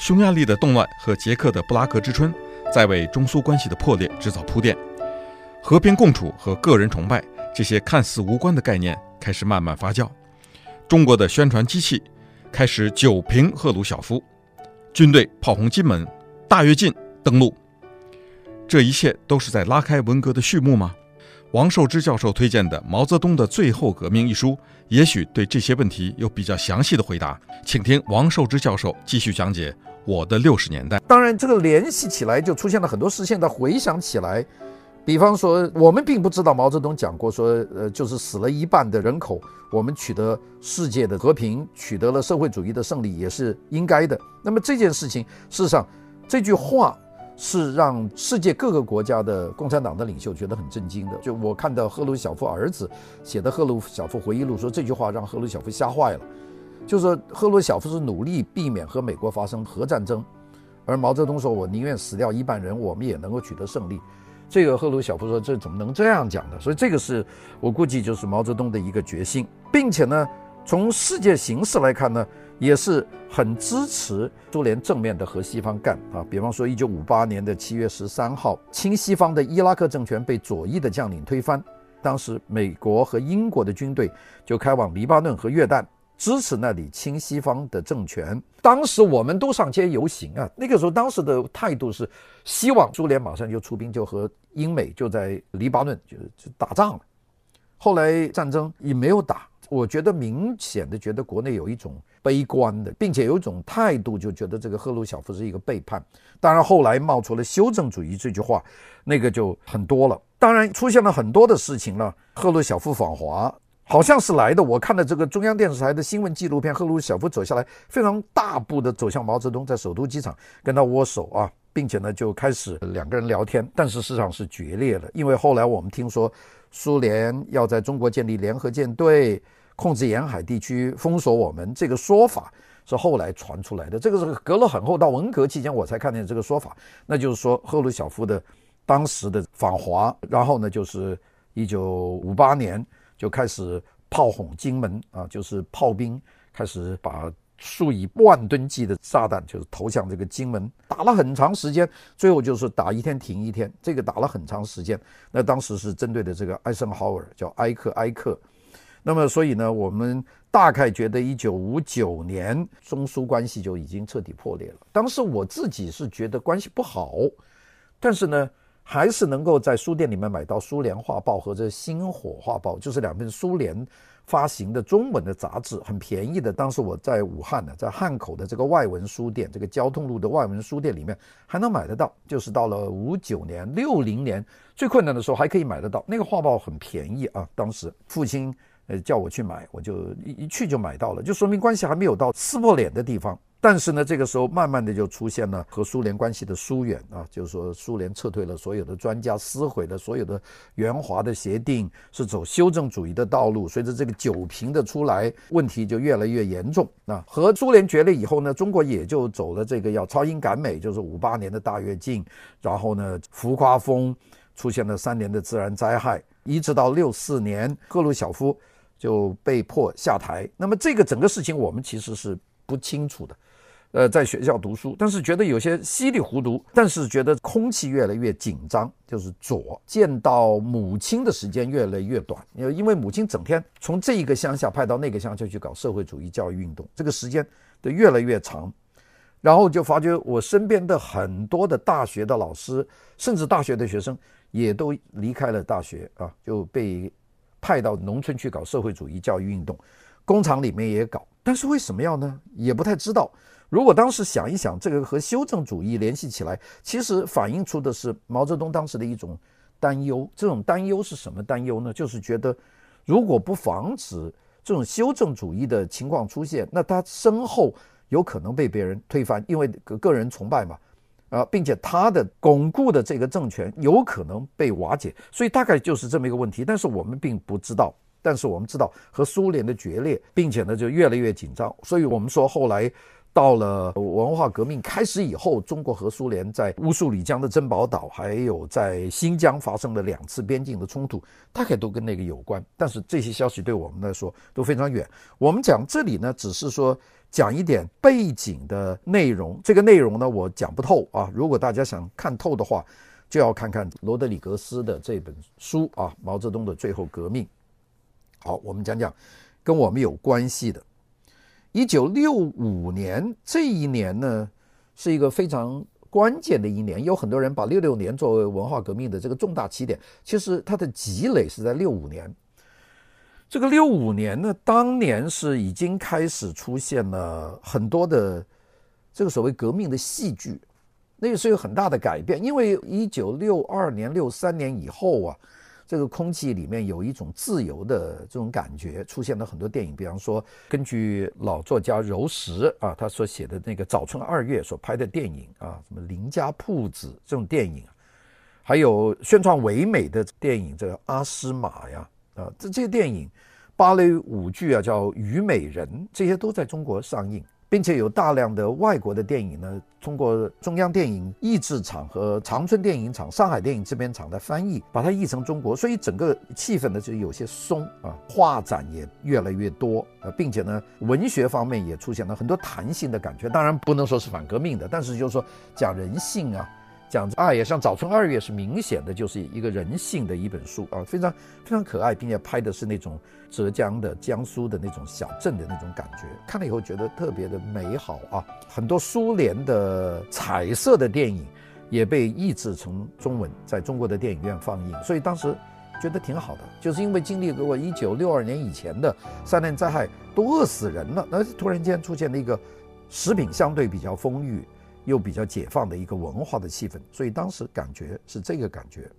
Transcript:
匈牙利的动乱和捷克的布拉格之春，在为中苏关系的破裂制造铺垫。和平共处和个人崇拜这些看似无关的概念开始慢慢发酵。中国的宣传机器开始久凭赫鲁晓夫，军队炮轰金门，大跃进登陆。这一切都是在拉开文革的序幕吗？王寿之教授推荐的《毛泽东的最后革命》一书，也许对这些问题有比较详细的回答。请听王寿之教授继续讲解。我的六十年代，当然这个联系起来就出现了很多事。现在回想起来，比方说，我们并不知道毛泽东讲过说，呃，就是死了一半的人口，我们取得世界的和平，取得了社会主义的胜利，也是应该的。那么这件事情，事实上，这句话是让世界各个国家的共产党的领袖觉得很震惊的。就我看到赫鲁晓夫儿子写的赫鲁晓夫回忆录，说这句话让赫鲁晓夫吓坏了。就是赫鲁晓夫是努力避免和美国发生核战争，而毛泽东说：“我宁愿死掉一半人，我们也能够取得胜利。”这个赫鲁晓夫说：“这怎么能这样讲呢？”所以这个是我估计就是毛泽东的一个决心，并且呢，从世界形势来看呢，也是很支持苏联正面的和西方干啊。比方说，一九五八年的七月十三号，亲西方的伊拉克政权被左翼的将领推翻，当时美国和英国的军队就开往黎巴嫩和约旦。支持那里亲西方的政权，当时我们都上街游行啊。那个时候，当时的态度是希望苏联马上就出兵，就和英美就在黎巴嫩就就打仗了。后来战争也没有打，我觉得明显的觉得国内有一种悲观的，并且有一种态度，就觉得这个赫鲁晓夫是一个背叛。当然后来冒出了修正主义这句话，那个就很多了。当然出现了很多的事情了，赫鲁晓夫访华。好像是来的。我看了这个中央电视台的新闻纪录片，赫鲁晓夫走下来，非常大步的走向毛泽东，在首都机场跟他握手啊，并且呢就开始两个人聊天。但是事实上是决裂了，因为后来我们听说苏联要在中国建立联合舰队，控制沿海地区，封锁我们，这个说法是后来传出来的。这个是隔了很厚，到文革期间我才看见这个说法。那就是说赫鲁晓夫的当时的访华，然后呢就是一九五八年。就开始炮轰金门啊，就是炮兵开始把数以万吨计的炸弹就是投向这个金门，打了很长时间，最后就是打一天停一天，这个打了很长时间。那当时是针对的这个艾森豪威尔，叫埃克埃克。那么所以呢，我们大概觉得一九五九年中苏关系就已经彻底破裂了。当时我自己是觉得关系不好，但是呢。还是能够在书店里面买到《苏联画报》和这《星火画报》，就是两份苏联发行的中文的杂志，很便宜的。当时我在武汉呢，在汉口的这个外文书店，这个交通路的外文书店里面还能买得到。就是到了五九年、六零年最困难的时候，还可以买得到。那个画报很便宜啊，当时父亲呃叫我去买，我就一一去就买到了，就说明关系还没有到撕破脸的地方。但是呢，这个时候慢慢的就出现了和苏联关系的疏远啊，就是说苏联撤退了所有的专家，撕毁了所有的援华的协定，是走修正主义的道路。随着这个酒瓶的出来，问题就越来越严重。啊，和苏联决裂以后呢，中国也就走了这个要超英赶美，就是五八年的大跃进，然后呢，浮夸风出现了三年的自然灾害，一直到六四年赫鲁晓夫就被迫下台。那么这个整个事情我们其实是不清楚的。呃，在学校读书，但是觉得有些稀里糊涂，但是觉得空气越来越紧张，就是左见到母亲的时间越来越短，因为母亲整天从这一个乡下派到那个乡下去搞社会主义教育运动，这个时间的越来越长，然后就发觉我身边的很多的大学的老师，甚至大学的学生也都离开了大学啊，就被派到农村去搞社会主义教育运动，工厂里面也搞，但是为什么要呢？也不太知道。如果当时想一想，这个和修正主义联系起来，其实反映出的是毛泽东当时的一种担忧。这种担忧是什么担忧呢？就是觉得，如果不防止这种修正主义的情况出现，那他身后有可能被别人推翻，因为个个人崇拜嘛，啊，并且他的巩固的这个政权有可能被瓦解，所以大概就是这么一个问题。但是我们并不知道。但是我们知道和苏联的决裂，并且呢就越来越紧张，所以我们说后来到了文化革命开始以后，中国和苏联在乌苏里江的珍宝岛，还有在新疆发生了两次边境的冲突，大概都跟那个有关。但是这些消息对我们来说都非常远。我们讲这里呢，只是说讲一点背景的内容。这个内容呢，我讲不透啊。如果大家想看透的话，就要看看罗德里格斯的这本书啊，《毛泽东的最后革命》。好，我们讲讲跟我们有关系的。一九六五年这一年呢，是一个非常关键的一年。有很多人把六六年作为文化革命的这个重大起点，其实它的积累是在六五年。这个六五年呢，当年是已经开始出现了很多的这个所谓革命的戏剧，那个是有很大的改变。因为一九六二年、六三年以后啊。这个空气里面有一种自由的这种感觉，出现了很多电影，比方说根据老作家柔石啊他所写的那个《早春二月》所拍的电影啊，什么《林家铺子》这种电影，还有宣传唯美的电影，这个《阿诗玛》呀啊，这这些电影，芭蕾舞剧啊叫《虞美人》，这些都在中国上映。并且有大量的外国的电影呢，通过中央电影译制厂和长春电影厂、上海电影制片厂的翻译，把它译成中国，所以整个气氛呢就有些松啊，画展也越来越多啊，并且呢，文学方面也出现了很多弹性的感觉。当然不能说是反革命的，但是就是说讲人性啊。讲啊，也像《早春二月》是明显的，就是一个人性的一本书啊，非常非常可爱，并且拍的是那种浙江的、江苏的那种小镇的那种感觉，看了以后觉得特别的美好啊。很多苏联的彩色的电影也被译制成中文，在中国的电影院放映，所以当时觉得挺好的。就是因为经历过一九六二年以前的三年灾害，都饿死人了，那突然间出现了一个食品相对比较丰裕。又比较解放的一个文化的气氛，所以当时感觉是这个感觉。